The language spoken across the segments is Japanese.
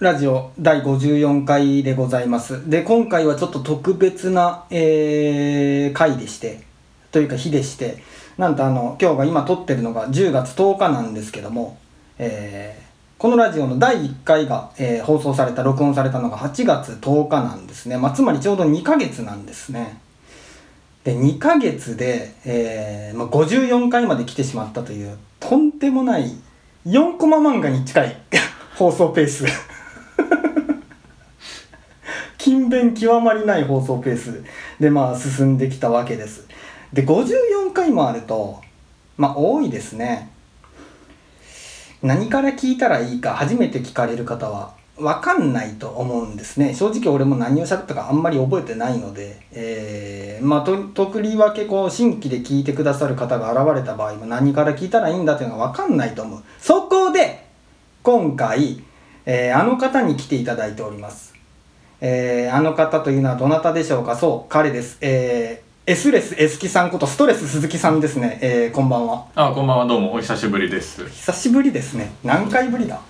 ラジオ第54回でございます。で、今回はちょっと特別な、えー回でして、というか日でして、なんとあの、今日が今撮ってるのが10月10日なんですけども、えーこのラジオの第1回が、えー放送された、録音されたのが8月10日なんですね。まあ、つまりちょうど2ヶ月なんですね。で、2ヶ月で、えーまあ、54回まで来てしまったという、とんでもない、4コマ漫画に近い 放送ペース。勤勉極まりない放送ペースでまあ進んできたわけです。で、54回もあると、まあ多いですね。何から聞いたらいいか初めて聞かれる方は分かんないと思うんですね。正直俺も何を喋ったかあんまり覚えてないので、えー、まあと、とりわけこう新規で聞いてくださる方が現れた場合も何から聞いたらいいんだというのが分かんないと思う。そこで、今回、えーあの方に来ていただいております。えーあの方というのはどなたでしょうか？そう、彼です。えー、S レス S キさんことストレス鈴木さんですね。えーこんばんは。あ、こんばんは、どうも、お久しぶりです。久しぶりですね。何回ぶりだ？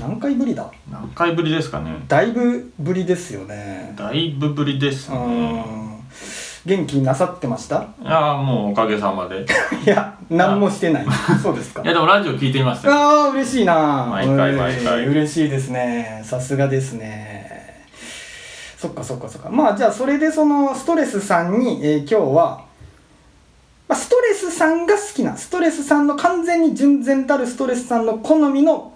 何回ぶりだ？何回ぶりですかね。だいぶぶりですよね。だいぶぶりですうね。ん。元気なさってました？いやー、もうおかげさまで。い いや、何もしてない。そうですか。や、でもラジオ聞いてみましたよ。ああ、嬉しいな。毎回毎回えー嬉しいですね。さすがですね。そっかそっかそっか。まあじゃあそれでそのストレスさんに、えー今日は、まあ、ストレスさんが好きな、ストレスさんの完全に純然たるストレスさんの好みの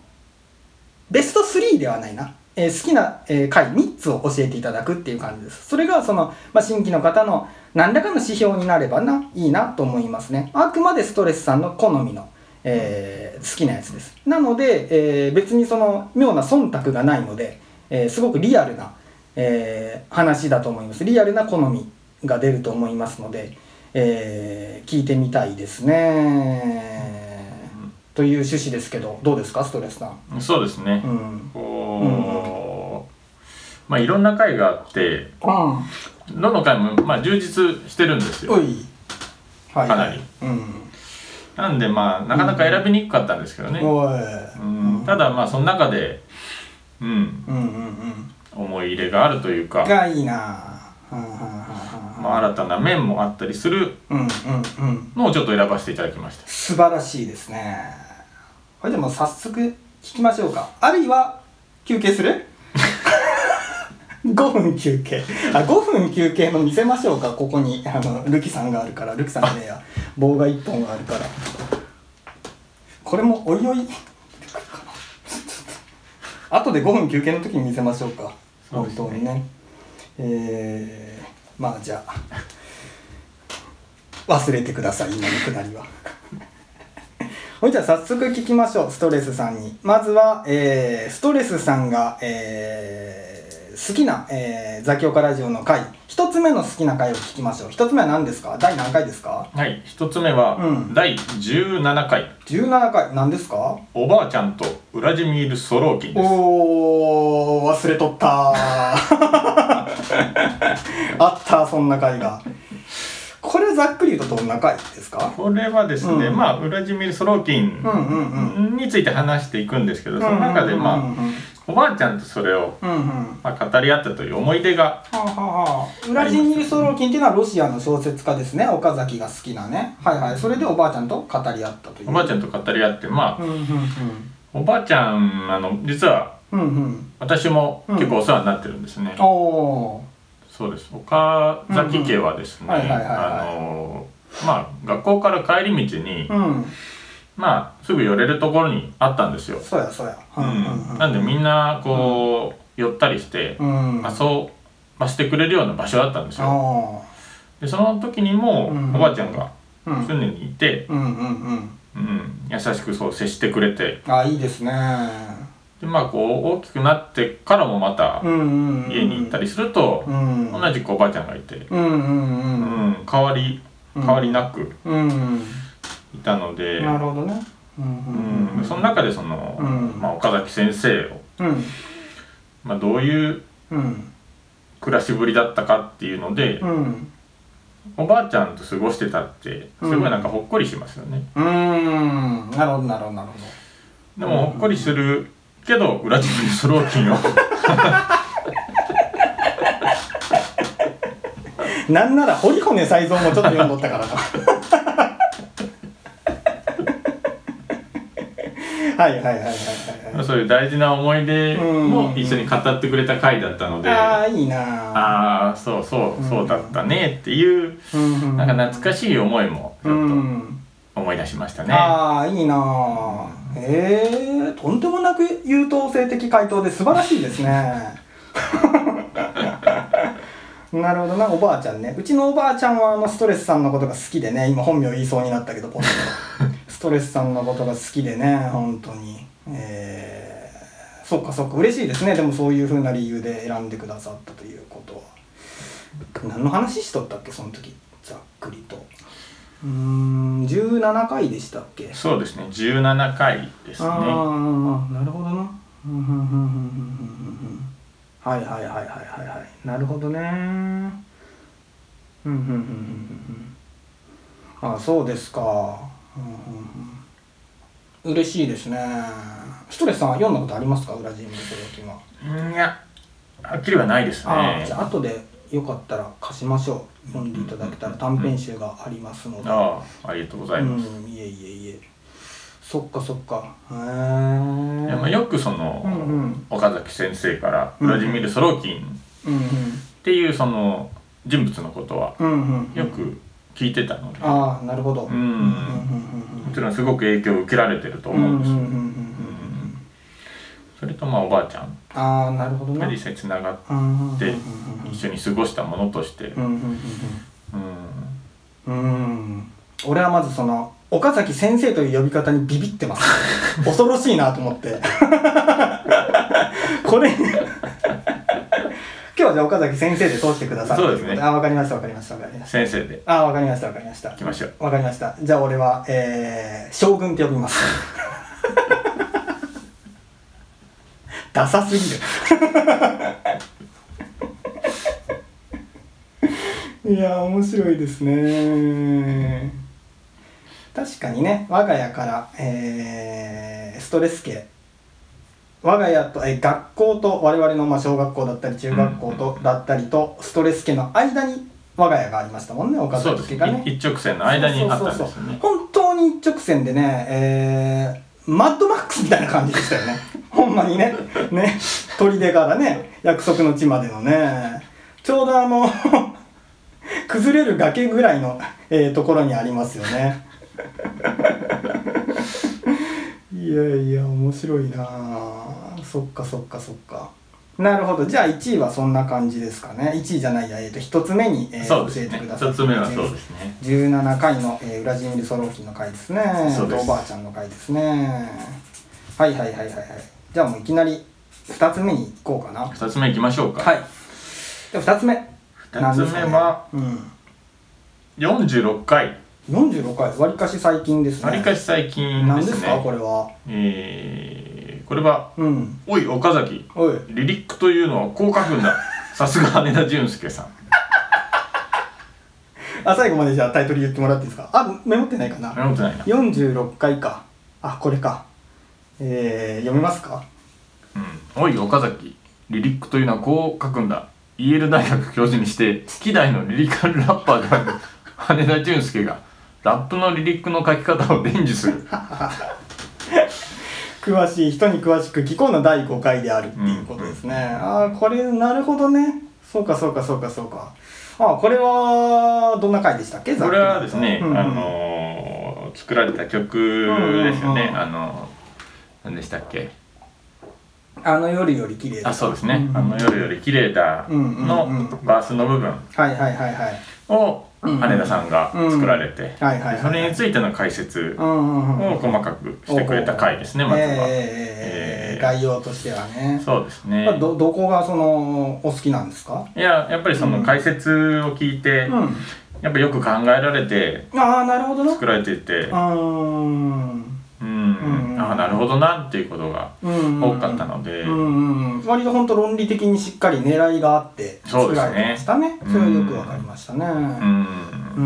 ベスト3ではないな。えー好きな、えー回3つを教えていただくっていう感じです。それがその、まあ、新規の方の何らかの指標になればな、いいなと思いますね。あくまでストレスさんの好みの、えー好きなやつです。なので、えー別にその妙な忖度がないので、えーすごくリアルな、えー話だと思います。リアルな好みが出ると思いますので、えー聞いてみたいですね。という趣旨ですけど、どうですか、ストレスさん。そうですねう。ん。こう、まあ、いろんな回があって、うん。どの回も、まあ、充実してるんですよ。はい。かなり。うん。なんで、まあ、なかなか選びにくかったんですけどね。ただ、まあ、その中で、うん、うんうんうん。思い入れがあるというか、がいいな。はんはんはんはんまあ、新たな面もあったりするうんうんうん。のをちょっと選ばせていただきました。素晴らしいですね。これでも早速聞きましょうか。あるいは休憩する ?5 分休憩。あ、5分休憩の見せましょうか。ここに、あの、ルキさんがあるから。ルキさんねえや。棒が1本があるから。これもおいおい。後で5分休憩の時に見せましょうか。本当にね当にね。えー、まあじゃあ。忘れてください今のくだりは ほいじゃあ早速聞きましょうストレスさんにまずは、えー、ストレスさんが、えー、好きな、えー、ザキオカラジオの回。一つ目の好きな回を聞きましょう。一つ目は何ですか？第何回ですか？はい、一つ目は、うん。第17回、17回。何ですか？おばあちゃんとウラジミール・ソローキンです。おー忘れとった。ー あったそんな回が。これざっくり言うとどんな回ですか？これはですね、うん。まあ、ウラジミール・ソローキンについて話していくんですけど、その中で、まあ、うんうん。うんおばあちゃんとそれを、うんうん。まあ、語り合ったという思い出が、はあはあはあ、ウラジミール・ソローキンっていうのはロシアの小説家ですね。岡崎が好きなね。はいはい。それでおばあちゃんと語り合ったという。おばあちゃんと語り合って、まあ、うんうんおばあちゃん、あの、実は、うんうん。うん。私も結構お世話になってるんですね。おおそうです。岡崎家はですね、あの、まあ、学校から帰り道に、うんまあ、すぐ寄れるところにあったんですよ。そうやそうや。ううんなんでみんなこう、寄ったりしてうん。遊ばしてくれるような場所だったんですよ。あでその時にもうん。おばあちゃんが常にいて、うんうんうん。うん、優しくそう接してくれて。あいいですね。でまあこう大きくなってからもまた家に行ったりするとうん。同じくおばあちゃんがいて、うんうんううんん、変わり変わりなく。うんいたので、なるほどね。うんうん、その中でその、うん。まあ、岡崎先生を、うん。まあ、どういううん。暮らしぶりだったかっていうので、うん。おばあちゃんと過ごしてたってすごいなんかほっこりしますよね、うーん。なるほどなるほどなるほでもほっこりするけどウラジミル・ソローキンを。なんなら堀骨才蔵もちょっと読んどったからなはいはいはいはいはいはい。そういう大事な思い出も一緒に語ってくれた回だったので、ああいいな。ああそうそうそうだったねっていう、うんなんか懐かしい思いもちうょっん。と思い出しましたね、ああいいな。あええとんでもなく優等生的回答で素晴らしいですねなるほどなおばあちゃんね。うちのおばあちゃんはあのストレスさんのことが好きでね今本名言いそうになったけどポ ストレスさんのことが好きでね本当に。えー、そっかそっか嬉しいですね。でもそういうふうな理由で選んでくださったということは。何の話しとったっけその時。ざっくりと。うーん17回でしたっけ？そうですね。17回ですね。ああなるほどな。うんうんうんうんうんうんうんはいはいはいはいはいはい。なるほどね。うんうんうんうんうんうんあそうですか。うんうんうん。嬉しいですね。ストレスさんは読んだことありますか？ウラジームソロキンはいやはっきりはないですあね。あじゃあ後でよかったら貸しましょう。読んでいただけたら短編集がありますので。ああありがとうございます、うんいえいえいえそっかそっか。へえまあよくその、うんうん。岡崎先生からうんウラジミル・ソローキンっうん。ていうその人物のことはうんうんうん。よく聞いてたので、ああなるほど。うん。うんうんもちろんすごく影響を受けられてるとうんうん思うんですよ、うんうんうん。うん。それとまあおばあちゃんああなるほどな。が実際つながっうんうんて一緒に過ごしたものとして、うんうんうんうん。うん。うん。俺はまずその岡崎先生という呼び方にビビってます。恐ろしいなと思って。これ今日はじゃあ岡崎先生で通してくださいそうですね。あわかりましたわかりましたわかりました。先生で。あわかりましたわかりました。いきましょう。わかりました。じゃあ俺はえー、将軍って呼びます。ダサすぎる。いや面白いですね確かにね我が家から、えーストレス系。我が家と、えー学校と我々の、まあ、小学校だったり中学校と、だったりとストレス系の間に我が家がありましたもんね岡崎家がね。い一直線の間にあったんですよね。本当に一直線でね、えー、マッドマックスみたいな感じでしたよね。ほんまにね。ね。砦からね約束の地までのね。ちょうどあの 崩れる崖ぐらいの、えーところにありますよね いやいや面白いなあ。そっかそっかそっか。なるほど。じゃあ1位はそんな感じですかね。1位じゃないや、えー、と1つ目に、えー教えてください。一つ目はそうですね。17回の、えー、ウラジミル・ソローキンの回ですね。そうです。とおばあちゃんの回ですね。はいはいはいはいはい。じゃあもういきなり2つ目に行こうかな。二つ目いきましょうか。はい。で2つ目。二つ目はうん。46回46回わりかし最近ですね。わりかし最近で何ですすかねこれは？えーこれはうん「おい岡崎。おい。リリックというのはこう書くんだ。さすが羽田淳介さん。あ最後までじゃあタイトル言ってもらっていいですか？あメモってないかな。メモってないな。46回か。あこれか。えー、読みますか？うん、おい岡崎。リリックというのはこう書くんだ。イェール大学教授にして希代のリリカルラッパーである羽田淳介がラップのリリックの書き方を伝授する。詳しい人に詳しく聞こうの第5回であるっていうことですね、ああこれなるほどね。そうかそうかそうかそうか。あこれはどんな回でしたっけ？これはですね、うんうんあのー作られた曲ですよね、うんうんうん。あの何でしたっけ？あの夜より綺麗だ。あそうですね、んあの夜より綺麗だうんうんのうん。バースの部分はいはいはいはい。をうんうん羽田さんが作られて、それについての解説を細かくしてくれた回ですね、まずは、えーえー概要としてはね。そうですね、まあどどこがそのお好きなんですか？いややっぱりその解説を聞いて、うん。やっぱよく考えられてああなるほどな。作られていて。うーん。ああなるほどなっていうことがうん多かったので、うん割と本当論理的にしっかり狙いがあってそうですね。作られてましたね。それはよくわかりましたね。うん。うんうんうんう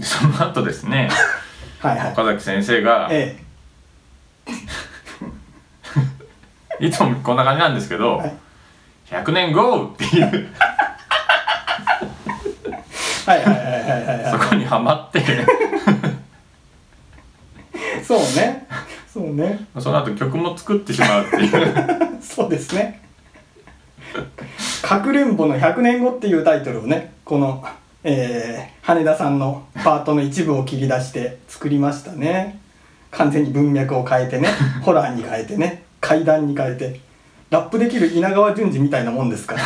んその後ですね。はいはい。岡崎先生がえ いつもこんな感じなんですけど、はい。100年後っていう。はいはいはいはいはいそはこにはまって。いそうね。そうね。その後曲も作ってしまうっていう そうですね「かくれんぼの100年後」っていうタイトルをねこの、えー羽田さんのパートの一部を切り出して作りましたね。完全に文脈を変えてねホラーに変えてね階段に変えてラップできる稲川淳二みたいなもんですから。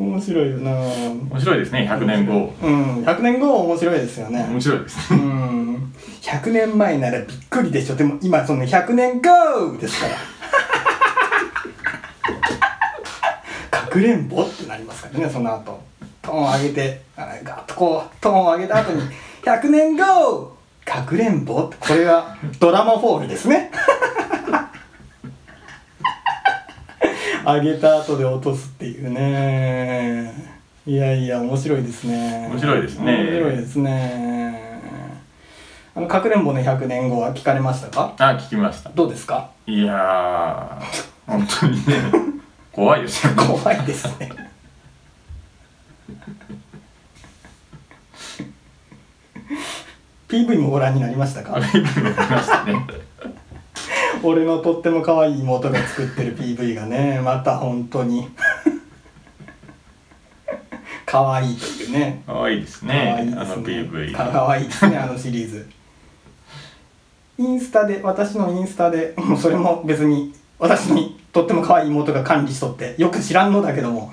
面白いよな。面白いですね100年後。うん。100年後面白いですよね。面白いですね。うん。100年前ならびっくりでしょ。でも今その100年後ですから。かくれんぼってなりますからねその後。トーン上げてあガッとこうトーンを上げた後に「100年後かくれんぼ」って。これがドラマフォールですね 上げた後で落とすっていうね。いやいや面白いですね。面白いですね。面白いですね。あのかくれんぼの100年後は聞かれましたか？あ聞きました。どうですか？いやー本当にね 怖いですよね。怖いですね。PV もご覧になりましたか？あれ見ましたね俺のとっても可愛い妹が作ってる PV がねまた本当に。可愛いというね。可愛いです可ね愛いですね。あの PV か可愛いですねあのシリーズ。インスタで私のインスタでもうそれも別に私にとっても可愛い妹が管理しとってよく知らんのだけども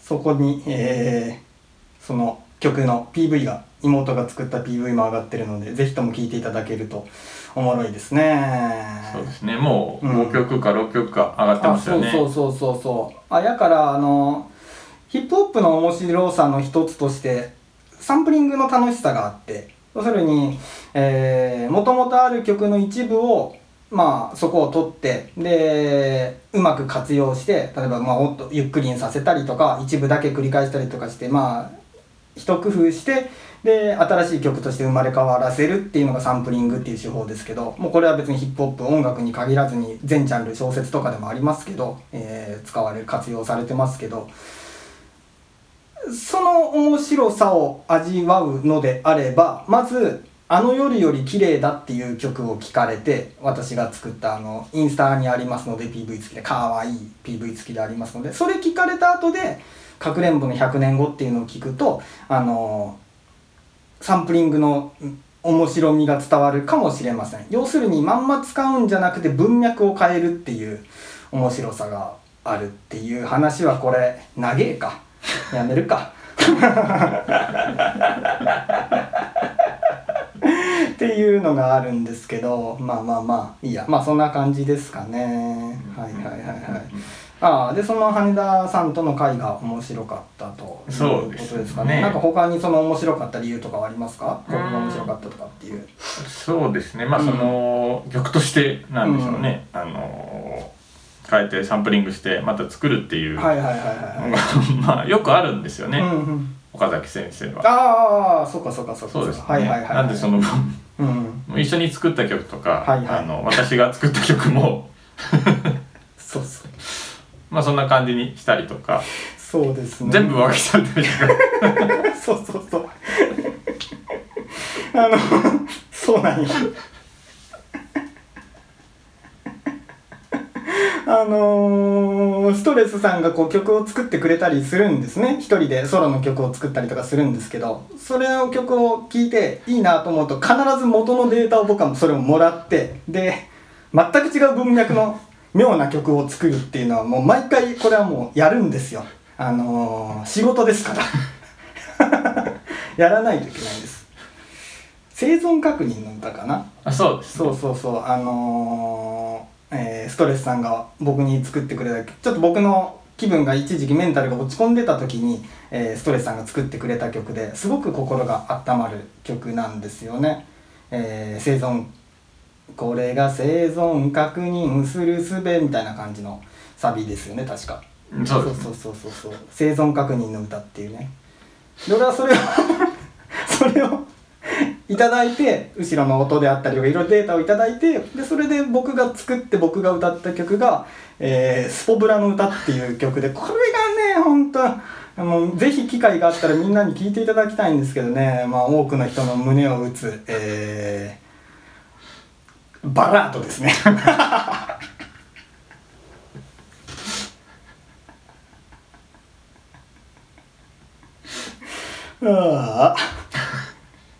そこに、えーその曲の PV が妹が作った PV も上がってるのでぜひとも聴いていただけるとおもろいですね。そうですね。もううん。5曲か6曲か上がってあますよね。そうそうそうそうそう。あやからあのヒップホップの面白さの一つとしてサンプリングの楽しさがあって要するにもともとある曲の一部をまあそこを取ってでうまく活用して例えばまあもっとゆっくりにさせたりとか一部だけ繰り返したりとかしてまあ一工夫してで新しい曲として生まれ変わらせるっていうのがサンプリングっていう手法ですけどもうこれは別にヒップホップ音楽に限らずに全ジャンル小説とかでもありますけど、えー使われ活用されてますけどその面白さを味わうのであればまず「あの夜より綺麗だ」っていう曲を聴かれて私が作ったあのインスタにありますので PV 付きで可愛い PV 付きでありますのでそれ聞かれた後で「かくれんぼの100年後」っていうのを聞くとあのサンプリングのうん面白みが伝わるかもしれません。要するにまんま使うんじゃなくて文脈を変えるっていう面白さがあるっていう話はこれ長えか。やめるか。っていうのがあるんですけどまあまあまあいいや。まあそんな感じですかね。はいはいはいはいああでその羽田さんとの会が面白かったというこそうですとですかね。ねなんか他にその面白かった理由とかはありますか？ここが面白かったとかっていう。そうですね。まあその、曲としてなんでしょうね、あの変えてサンプリングしてまた作るっていう。のが、はいはいはいはい。まあよくあるんですよね、うんうん。岡崎先生は。ああそうかそうかそうか。そうですね、はいはいはいなんでそのうん一緒に作った曲とか、はいはい。あの私が作った曲もまあそんな感じにしたりとか、そうですね。全部分けちゃったりとかそうそうそう。あのそうなんよあのーストレスさんがこう曲を作ってくれたりするんですね。一人でソロの曲を作ったりとかするんですけど。それの曲を聴いていいなと思うと必ず元のデータを僕はそれをもらってで全く違う文脈の妙な曲を作るっていうのはもう毎回これはもうやるんですよ。あのー仕事ですから。やらないといけないんです。生存確認の歌かな？あそうですそうそうそう。あのーえーストレスさんが僕に作ってくれたちょっと僕の気分が一時期メンタルが落ち込んでた時に、えーストレスさんが作ってくれた曲ですごく心が温まる曲なんですよね、えー生存これが生存確認するすべみたいな感じのサビですよね確か。そうですそうそうそうそう生存確認の歌っていうね。で俺はそれを それをいただいて後ろの音であったりとかいろいろデータをいただいてでそれで僕が作って僕が歌った曲が「えースポブラの歌」っていう曲でこれがね本当もうぜひ機会があったらみんなに聴いていただきたいんですけどね、まあ、多くの人の胸を打つ、えーバラードですね。あ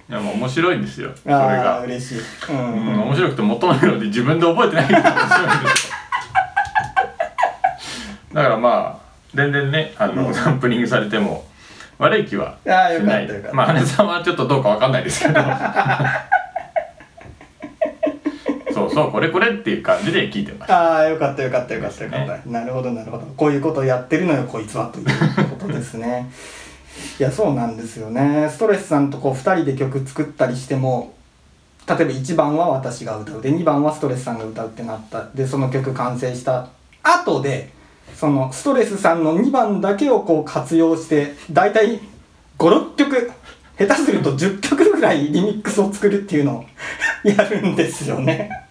いやもう面白いんですよ。それあああが、嬉しい、ううん。ん、面白くて求めるので自分で覚えてないから面白いんですよ。だからまあ全然ねあの、うん。サンプリングされても悪い気はしああよかない。ったよかった。まあ羽根さんはちょっとどうかわかんないですけどそうそうこれこれっていう感じで聞いてました。ああよかったよかったよかった。よかった、ですなるほどなるほど。こういうことをやってるのよこいつはということですね。いやそうなんですよね。ストレスさんとこう2人で曲作ったりしても例えば1番は私が歌う。で2番はストレスさんが歌うってなった。でその曲完成した後でそのストレスさんの2番だけをこう活用して大体56曲下手すると10曲ぐらいリミックスを作るっていうのを やるんですよね。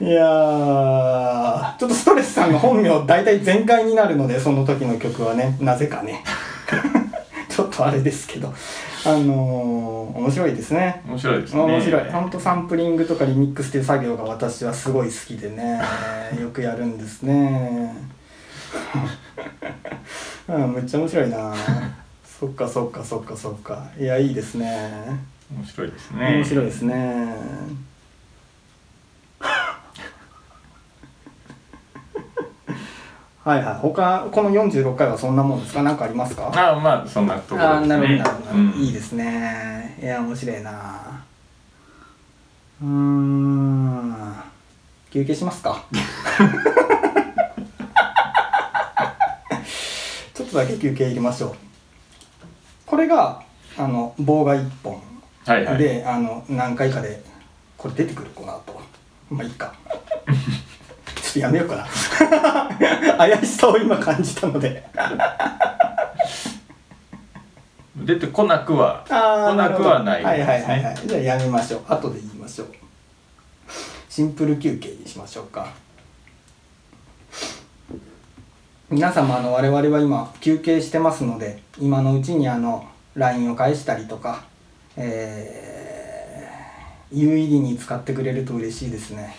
いやー。ちょっとストレスさんの本名大体全開になるのでその時の曲はね。なぜかね。ちょっとあれですけど。あのー面白いですね。面白いですね。面白い。ほんとサンプリングとかリミックスっていう作業が私はすごい好きでね。よくやるんですね。うんめっちゃ面白いな。そっかそっかそっかそっか。いやいいですね。面白いですね。面白いですねはいはい。他この46回はそんなもんですか？何かありますか？ああまあそんなところですね。なるほどなるほど、うん。いいですね。いや面白いな。うーん。休憩しますか？ちょっとだけ休憩入れましょう。これがあの棒が1本はいはい。であの何回かでこれ出てくるこの後まあいいかとやめようかな。怪しさを今感じたので。出てこなくは来なくはないはいはいはいはい。じゃあやめましょう。後で言いましょう。シンプル休憩にしましょうか。皆様あの我々は今休憩してますので今のうちにあの LINE を返したりとかえー、有意義に使ってくれると嬉しいですね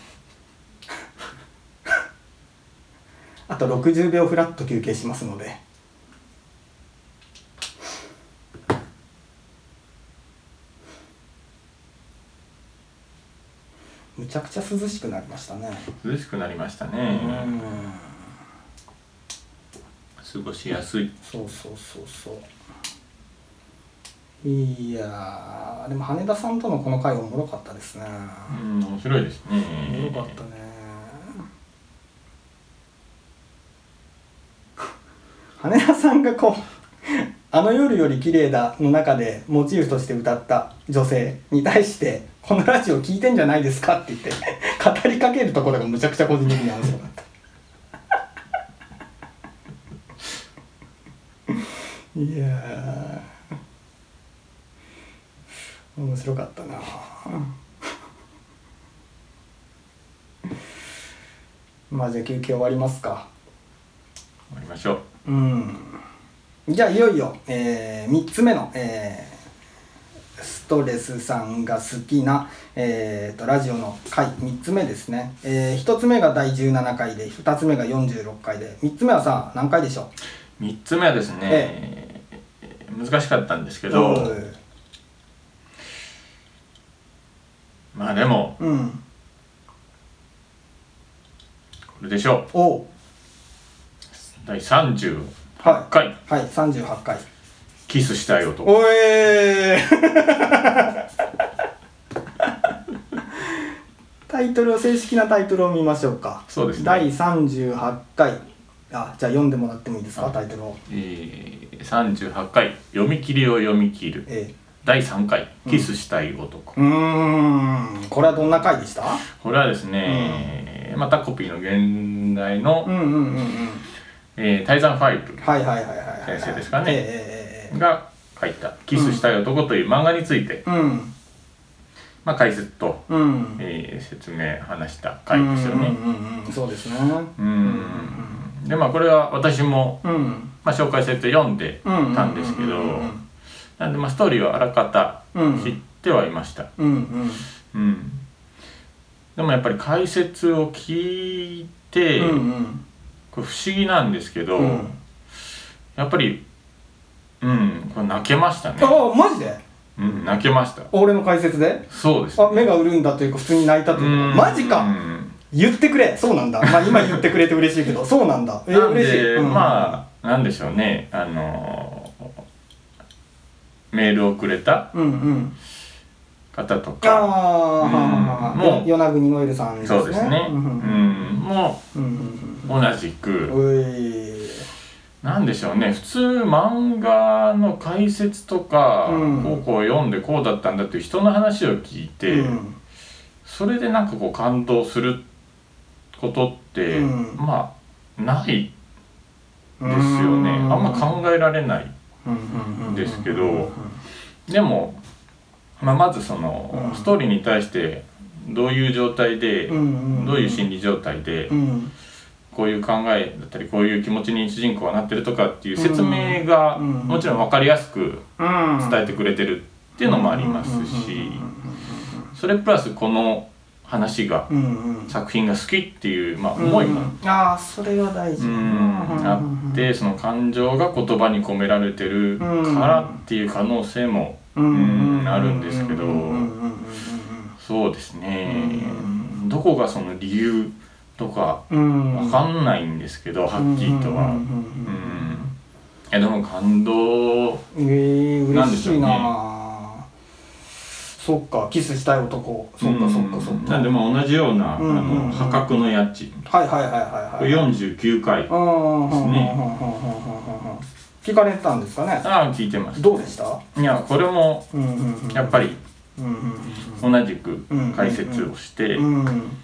あと60秒フラット休憩しますので。むちゃくちゃ涼しくなりましたね。涼しくなりましたうね。ん過ごしやすい。そうそうそうそう。いやーでも羽田さんとのこの回おもろかったですね。うん面白いですね。おもろかったね羽田さんがこう「あの夜より綺麗だ」の中でモチーフとして歌った女性に対して「このラジオ聞いてんじゃないですか?」って言って語りかけるところがむちゃくちゃ個人的に面白かった。いや面白かったな。まあじゃあ休憩終わりますか。終わりましょう。うん。じゃあいよいよ、え3つ目の、えーストレスさんが好きな、えーとラジオの回3つ目ですね、え1つ目が第17回で2つ目が46回で3つ目はさ何回でしょ3つ目はですね、え難しかったんですけうどまあでもうん。これでしょう。おう第38は回。い。はい38回。キスしたい男おえ タイトルを正式なタイトルを見ましょうか。そうですね。第38回。あじゃあ読んでもらってもいいですかタイトルを。えー、38回。読み切りを読み切る。え第3回。キスしたい男、ー、うーん。これはどんな回でした？これはですね、またコピーの現代の、うんうんうんうんえー、タイザン5はいはいはいはいはいはい。先生ですかね。えええええが書いた「キスしたい男」という漫画について、えうん。まあ、解説と、うん。えー説明話した回ですよね。そうですね。うん。でまあこれは私も、うん。まあ、紹介されて読んでうんたんですけどうんなんでまあストーリーはあらかたうん。知ってはいました。うんうん。うん、でもやっぱり解説を聞いて、うんうんこれ不思議なんですけど、うん。やっぱりうんこれ泣けましたね。ああマジで？うん、泣けました。俺の解説で？そうです、あ目が潤んだというか普通に泣いたということマジうか。ん言ってくれ。そうなんだ。まあ今言ってくれて嬉しいけど。そうなんだ。えーなんで、嬉しい。うん。まあなんでしょうね。あのメールをくれたうんうん。方とあか。あ、うんはあもう与那国ノエルさんですね。そうですね、ううん。うん。うんうんう同じく、うんうい。なんでしょうね。普通漫画の解説とか、うん。こうこう読んでこうだったんだっていう人の話を聞いて、うん。それでなんかこう感動することって、うん。まあないですよね。あんま考えられないですけどでも、まあ、まずその、うん。ストーリーに対してどういう状態で、どういう心理状態で、うんこういう考えだったりこういう気持ちに主人公はなってるとかっていう説明が、うん。もちろん分かりやすくうん。伝えてくれてるっていうのもありますしそれプラスこの話が作品が好きっていう、まあ、思いも、ああそれはあってその感情が言葉に込められてるからっていう可能性もあるんですけどそうですねうどこがその理由とかうん。わかんないんですけどはっきりとは。うんうんうんうんいやでも感動。ええな。んでしょうね。嬉しいなそっかキスしたい男。そっかそっかそっか。なんでまあ同じような、うんうんあの破格の家賃。はいはいはいはいはい。49回うんうんうんうんうんうんねうん。聞かれてたんですかね。ああ聞いてます。どうでした？いやこれもうんうんうんやっぱりうんうん同じく解説をして、うんうん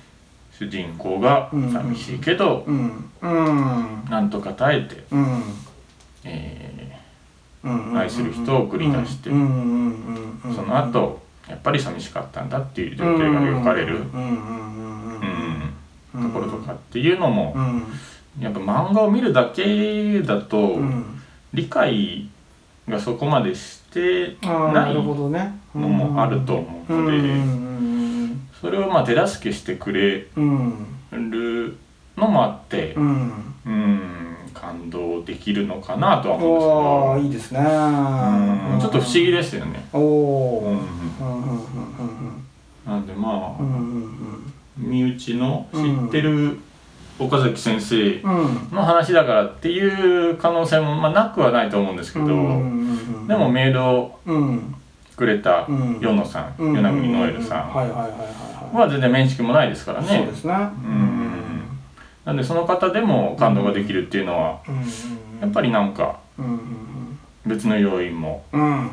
主人公が寂しいけど、うん。うん。なんとか耐えて、うん。えうん。愛する人を送り出してその後やっぱり寂しかったんだっていう情景が描かれる、うん。ところとかっていうのもう、ん。やっぱ漫画を見るだけだと、うん。理解がそこまでしてなないるほどね。のもあると思うので、うんそれをまあ手助けしてくれうんるのもあってう、んうん、感動できるのかなとはお思うんですーいいですね。けど、うん、ちょっと不思議ですよね。おおうんうんうんうんなんでまあ、うんうん身内の知ってる岡崎先生うんうんの話だからっていう可能性もまあなくはないと思うんですけど、うんでもメールをうん。くれたうん。与野さん、うん与那国ノエルさんは全然面識もないですからね。そうですね。うん。なんでその方でも感動ができるっていうのはやっぱりなんか別の要因もうん。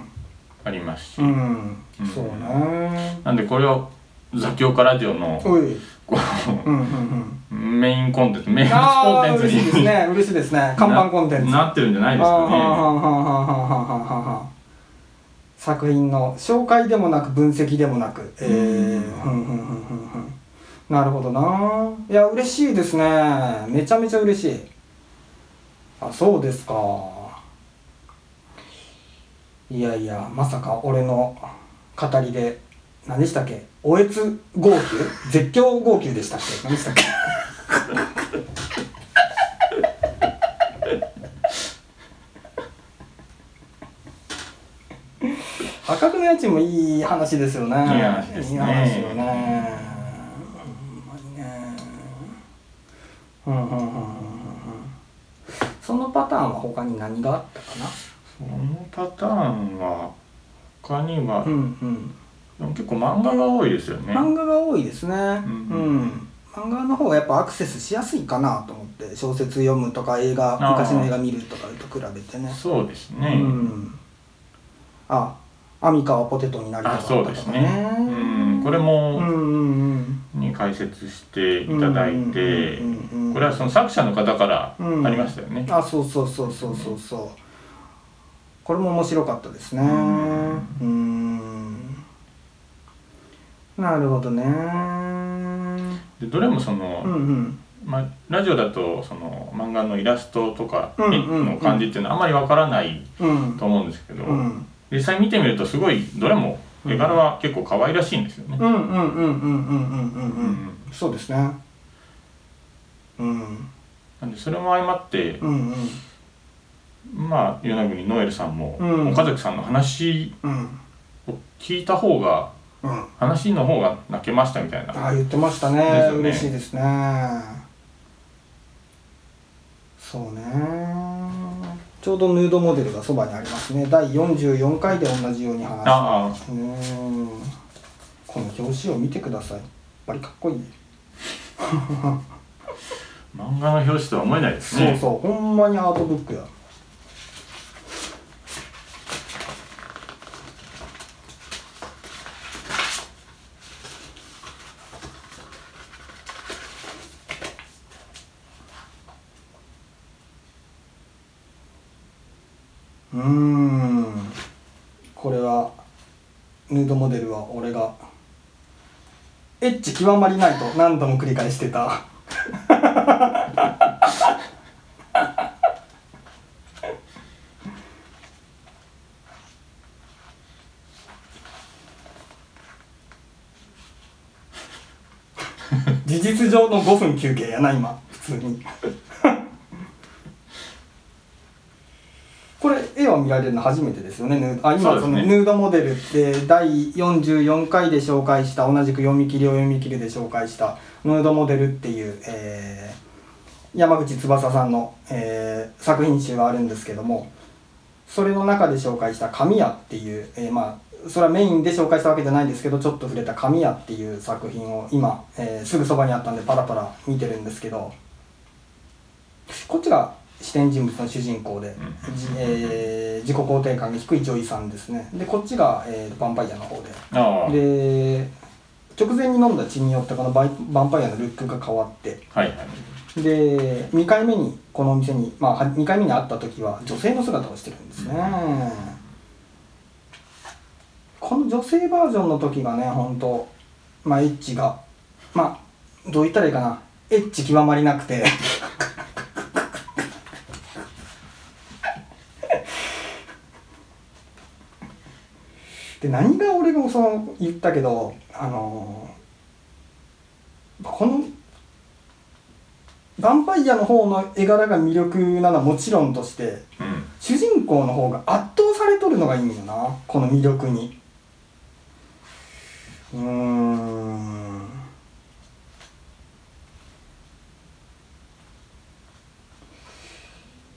ありますし、うん。そうね。なんでこれをザキオカラジオのおい。こうんうんうん。うメインコンテンツメインコンテンツ嬉しいですにね。嬉しいですね。看板コンテンツ。ななってるんじゃないですかね。作品の紹介でもなく分析でもなく。えーうん。ふんふんふんふんふん。なるほどな。いや嬉しいですね。めちゃめちゃ嬉しい。あそうですか。いやいやまさか俺の語りで何でしたっけ？おえつ号泣？絶叫号泣でしたっけ？何でしたっけ？破格の家賃もいい話ですよね。いい話ですねいい話よね。うんうんうんうんうんうん。そのパターンは他に何があったかな？そのパターンは他には、うんうん。でも結構漫画が多いですよね。漫画が多いですね。んうん。漫画の方がやっぱアクセスしやすいかなと思って小説読むとか映画昔の映画見るとかと比べてね。そうですうね。ん。あ、アミカはポテトになりたかあったとかそうですね。うん、これうもんうんうん。に解説していただいてうんうんうんうん、これはその作者の方からうん。ありましたよね。あそうそうそうそうそうそう。これも面白かったですね。うん。なるほどね。でどれもその、うんうん。まあ、ラジオだとその漫画のイラストとかの感じっていうのはあんまりわからないうん。と思うんですけど、うん実際見てみるとすごいどれも絵柄は結構可愛らしいんですよね。うんうんうんうんうんうんうん。ううんそうですね。うん。なんでそれも相まって、うんうん。まあ与那国ノエルさんも、うん。岡崎さんの話うんを聞いた方がうん。話の方が泣けましたみたいな。ああ言ってましたね。ですよね。嬉しいですね。そうねちょうどヌードモデルがそばにありますね。第44回で同じように話してうん。この表紙を見てください。やっぱりかっこいい、漫画の表紙とは思えないですね。そうそう。ほんまにアートブックやうーんこれはヌードモデルは俺が。エッチ極まりないと何度も繰り返してた。事実上の5分休憩やな今。普通にこれ絵を見られるの初めてですよね。ヌーあ今そのヌードモデルって第44回で紹介した同じく読み切りを読み切りで紹介したヌードモデルっていう、えー山口翼さんの、えー作品集があるんですけどもそれの中で紹介した「神谷」っていう、えーまあそれはメインで紹介したわけじゃないんですけどちょっと触れた「神谷」っていう作品を今、えーすぐそばにあったんでパラパラ見てるんですけどこっちが視点人物の主人公で、じえー自己肯定感が低い女医さんですね。でこっちが、えーヴァンパイアの方で。ああ。で直前に飲んだ血によってこのバイヴァンパイアのルックが変わって。はいはい。で2回目にこのお店に、まあ、は2回目に会った時は女性の姿をしてるんですね、この女性バージョンの時がね本当まあエッチがまあどう言ったらいいかな。エッチ極まりなくてで何が俺がその言ったけどあのこのヴァンパイアの方の絵柄が魅力なのはもちろんとしてうん。主人公の方が圧倒されとるのがいいんよなこの魅力に。うーん。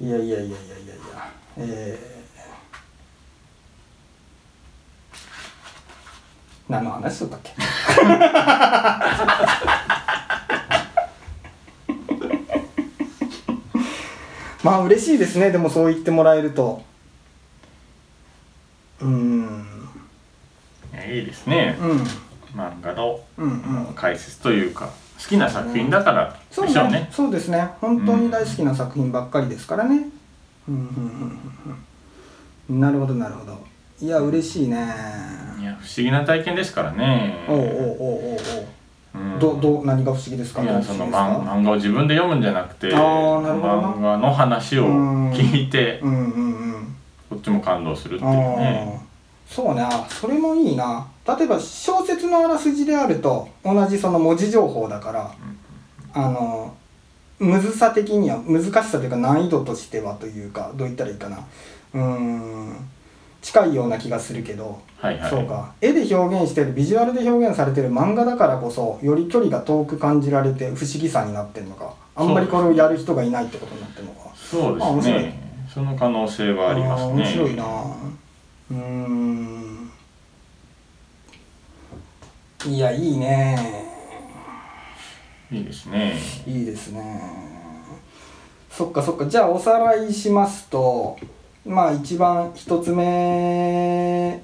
いやいやいやいやいやいや。えー、何の話しとったっけ？まあ嬉しいですね。でもそう言ってもらえると。うーん。いいですね。うん。漫画のうんうん。解説というか、好きな作品だからそうでしょうね。ね。そうですね。本当に大好きな作品ばっかりですからね。うんうんうんうんうん。なるほどなるほどいや嬉しいね。いや、不思議な体験ですからね。おうおうおうおうおう。うん。どどう何が不思議ですか？いやその漫画を自分で読むんじゃなくてあーなるほど。な漫画の話を聞いてうんうんうんこっちも感動するっていうあね。あそうね。あそれもいいな。例えば小説のあらすじであると同じその文字情報だからあのむずさ的には難しさというか難易度としてはというかどう言ったらいいかな。うーん近いような気がするけど、はいはい。そうか。絵で表現してるビジュアルで表現されてる漫画だからこそより距離が遠く感じられて不思議さになってるのか。あんまりこれをやる人がいないってことになってるのか。そうあ面白い。ですねその可能性はありますね。ー面白いな。うーん。いやいいね。いいですね。いいですね。そっかそっか。じゃあおさらいしますとまあ一番一つ目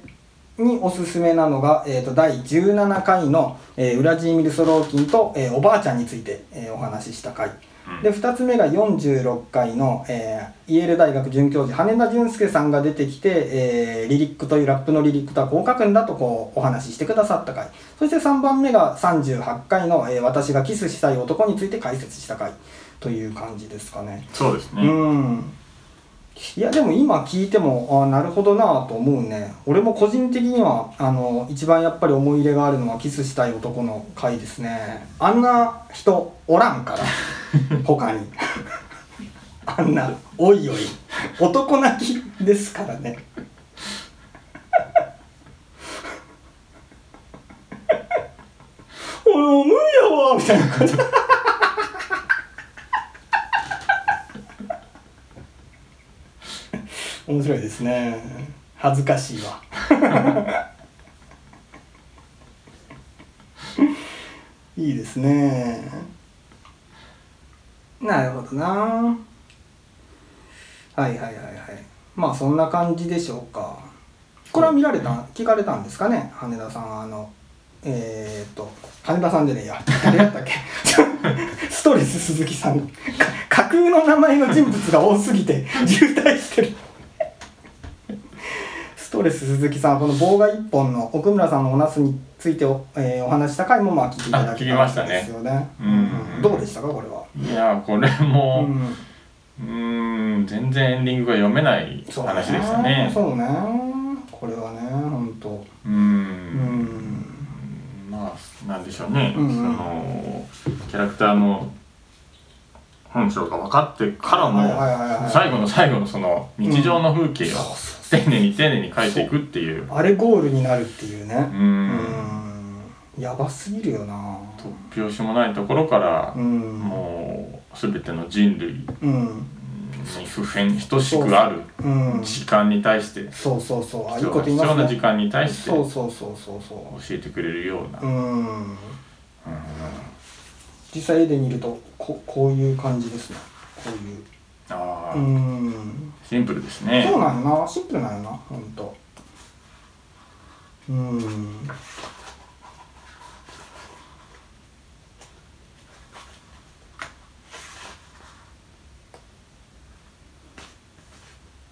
におすすめなのが、えー、と第17回の、えーウラジーミル・ソローキンと、えーおばあちゃんについて、えーおお話しした回。うん。で2つ目が46回の、えーイェール大学准教授羽田淳介さんが出てきて、えーリリックというラップのリリックとはこう書くんだとこうお話ししてくださった回。そして3番目が38回の、えー私がキスしたい男について解説した回という感じですかね。うそうですね、んいやでも今聞いてもあなるほどなと思うね。俺も個人的にはあの一番やっぱり思い入れがあるのはキスしたい男の回ですね。あんな人おらんから 他に。あんなおいおい。男泣きですからね。おいもう無理やわみたいな感じ面白いですね。恥ずかしいわ。いいですね。なるほどな。はいはいはいはい。まあそんな感じでしょうか。これは見られた聞かれたんですかね？羽田さんあのえー、っと羽田さんじゃねえや。誰やったっけ？ストレス鈴木さん。か架空の名前の人物が多すぎて渋滞してるストレス鈴木さんはこの棒が一本の奥村さんのおナスについてお,、えーお話しした回もまあ聞いていただきましたねですよね。うんどうでしたかこれは？いやこれもうんうーん全然エンディングが読めないそう話でしたねそうね。これはね本当。ううんん。まあなんでしょうね、うんうんそのキャラクターの本性が分かってからも、はいはいはいはい最後の最後のその日常の風景をそうそう丁寧に丁寧に描いていくっていうあれゴールになるっていうね。ううんん。やばすぎるよな。突拍子もないところから、うん。もう全ての人類うん。に不変等しくあるうん。時間に対してそうそうそう。あいい必こと言いますね。要な時間に対して教そうそうそうそうそえてくれるような、う。うん。うん実際絵で見るとここういう感じですね。こういう。ああ、うん。シンプルですね。そうなんよな。シンプルなんよな。ほんと。うん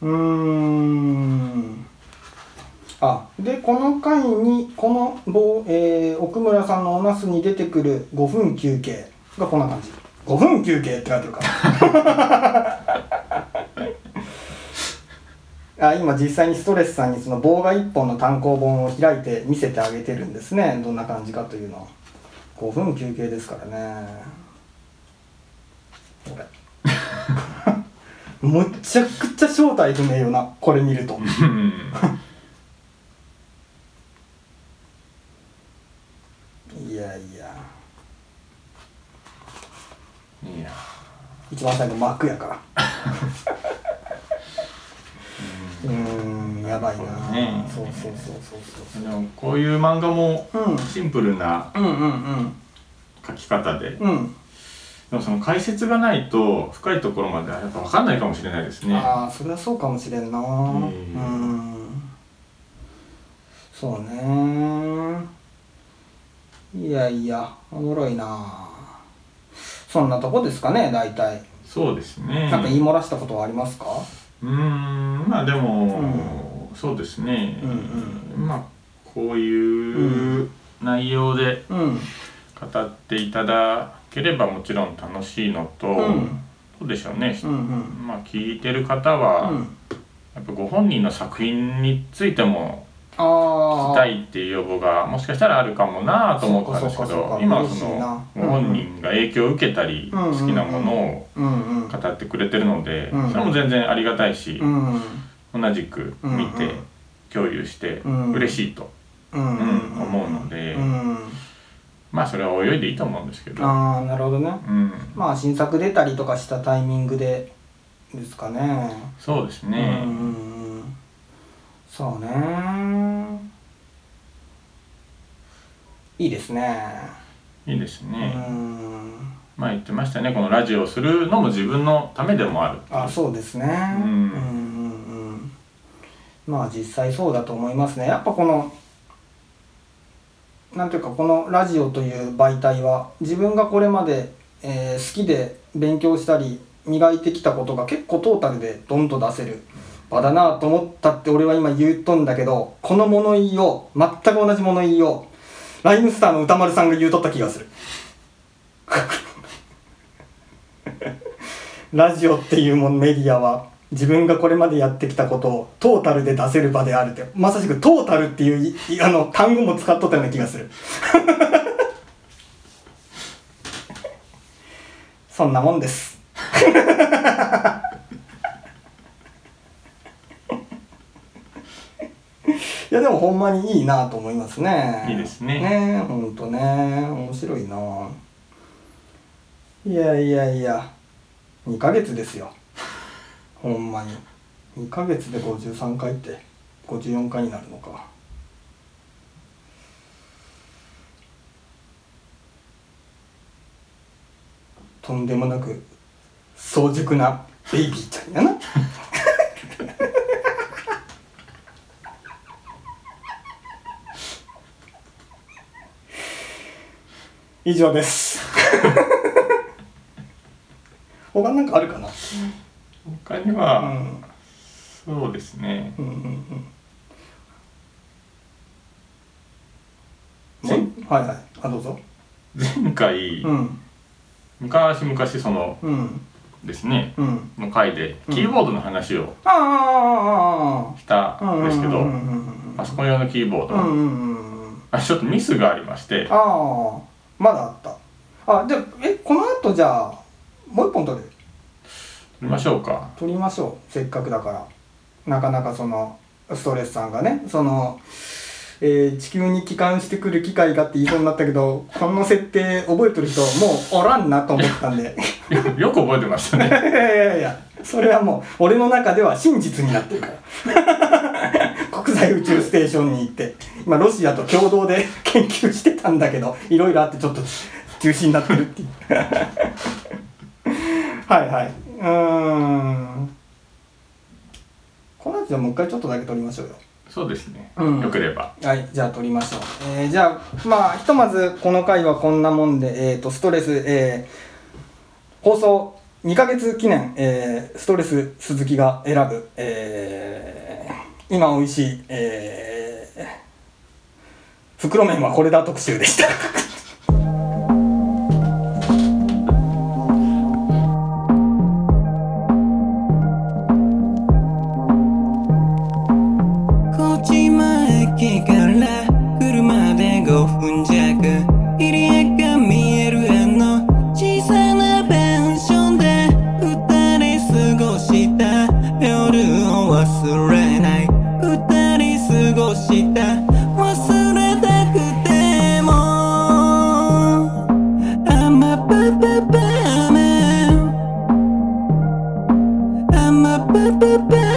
うーん。あでこの回にこの棒、えー奥村さんのおナスに出てくる5分休憩がこんな感じ。5分休憩って書いてるから。あ今実際にストレスさんにその棒が1本の単行本を開いて見せてあげてるんですね。どんな感じかというの5分休憩ですからね。これ。むちゃくちゃ正体不明よなこれ見ると。うん。いやいや。いや。一番最後幕やから うーんやばいな、ね。そうそうそうそうでもこういう漫画もそううん。シンプルなうんうん描き方で、うん。うんでもその解説がないと深いところまではやっぱ分かんないかもしれないですね。ああそれはそうかもしれんな。うん。そうね。いやいやおもろいな。そんなとこですかね大体。そうですね。なんか言い漏らしたことはありますか？うーんまあでも、そうですね、うんまあこういう内容でうん。語っていただければもちろん楽しいのと、うん。どうでしょうね、うんうん。まあ聞いてる方は、うん。やっぱご本人の作品についてもああ聞きたいっていう要望がもしかしたらあるかもなと思ったんですけど今はそのご本人が影響を受けたりうん好きなものを語ってくれてるのでうんそれも全然ありがたいしうん同じく見てうん共有してうん嬉しいと思うのでうん。まあそれは泳いでいいと思うんですけど。ああなるほどね。うん。まあ新作出たりとかしたタイミングでですかね。そうですね。んうんそうね。いいですね。いいですうねん。まあ言ってましたね。このラジオをするのも自分のためでもあるあそうですね。うん。うんうんうん。まあ実際そうだと思いますね。やっぱこのなんていうかこのラジオという媒体は自分がこれまでえー好きで勉強したり磨いてきたことが結構トータルでドンと出せる場だなと思ったって俺は今言うとんだけどこの物言いを全く同じ物言いをライムスターの歌丸さんが言うとった気がする。ラジオっていうものメディアは自分がこれまでやってきたことをトータルで出せる場であるってまさしくトータルっていういあの単語も使っとったような気がする。そんなもんです。いやでもほんまにいいなと思いますね。いいですね。ねほんとね。面白いな。いやいやいや2ヶ月ですよ。ほんまに。2ヶ月で53回って54回になるのか。とんでもなく早熟なベイビーちゃんやな以上です。他なんかあるかな？他にうは、んそうですね。うんうんうん。はいはい。あどうぞ。前回、うん。昔々そのうん。ですね。うん。の回でキーボードの話をしたんですけど、パソコン用のキーボード、うんうんうんうんあちょっとミスがありまして。ああまだあった。あでえこの後じゃあもう一本取る？見ましょうか。取りましょう。せっかくだから。なかなかそのストレスさんがねその、えー地球に帰還してくる機会がって言いそうになったけどこの設定覚えてる人もうおらんなと思ったんで。よ よく覚えてましたね。いやいやいやそれはもう俺の中では真実になってるから 国際宇宙ステーションに行って今ロシアと共同で 研究してたんだけどいろいろあってちょっと中止になってるっていう。はいはい。うーん。この後じゃあもう一回ちょっとだけ撮りましょうよ。そうですね、うん。よければ。はい、じゃあ撮りましょう。えーじゃあ、まあ、ひとまずこの回はこんなもんで、えっ、と、ストレス、えー放送2ヶ月記念、えーストレス鈴木が選ぶ、えー今美味しい、えー袋麺はこれだ特集でした。小島駅から車で5分弱入り baby.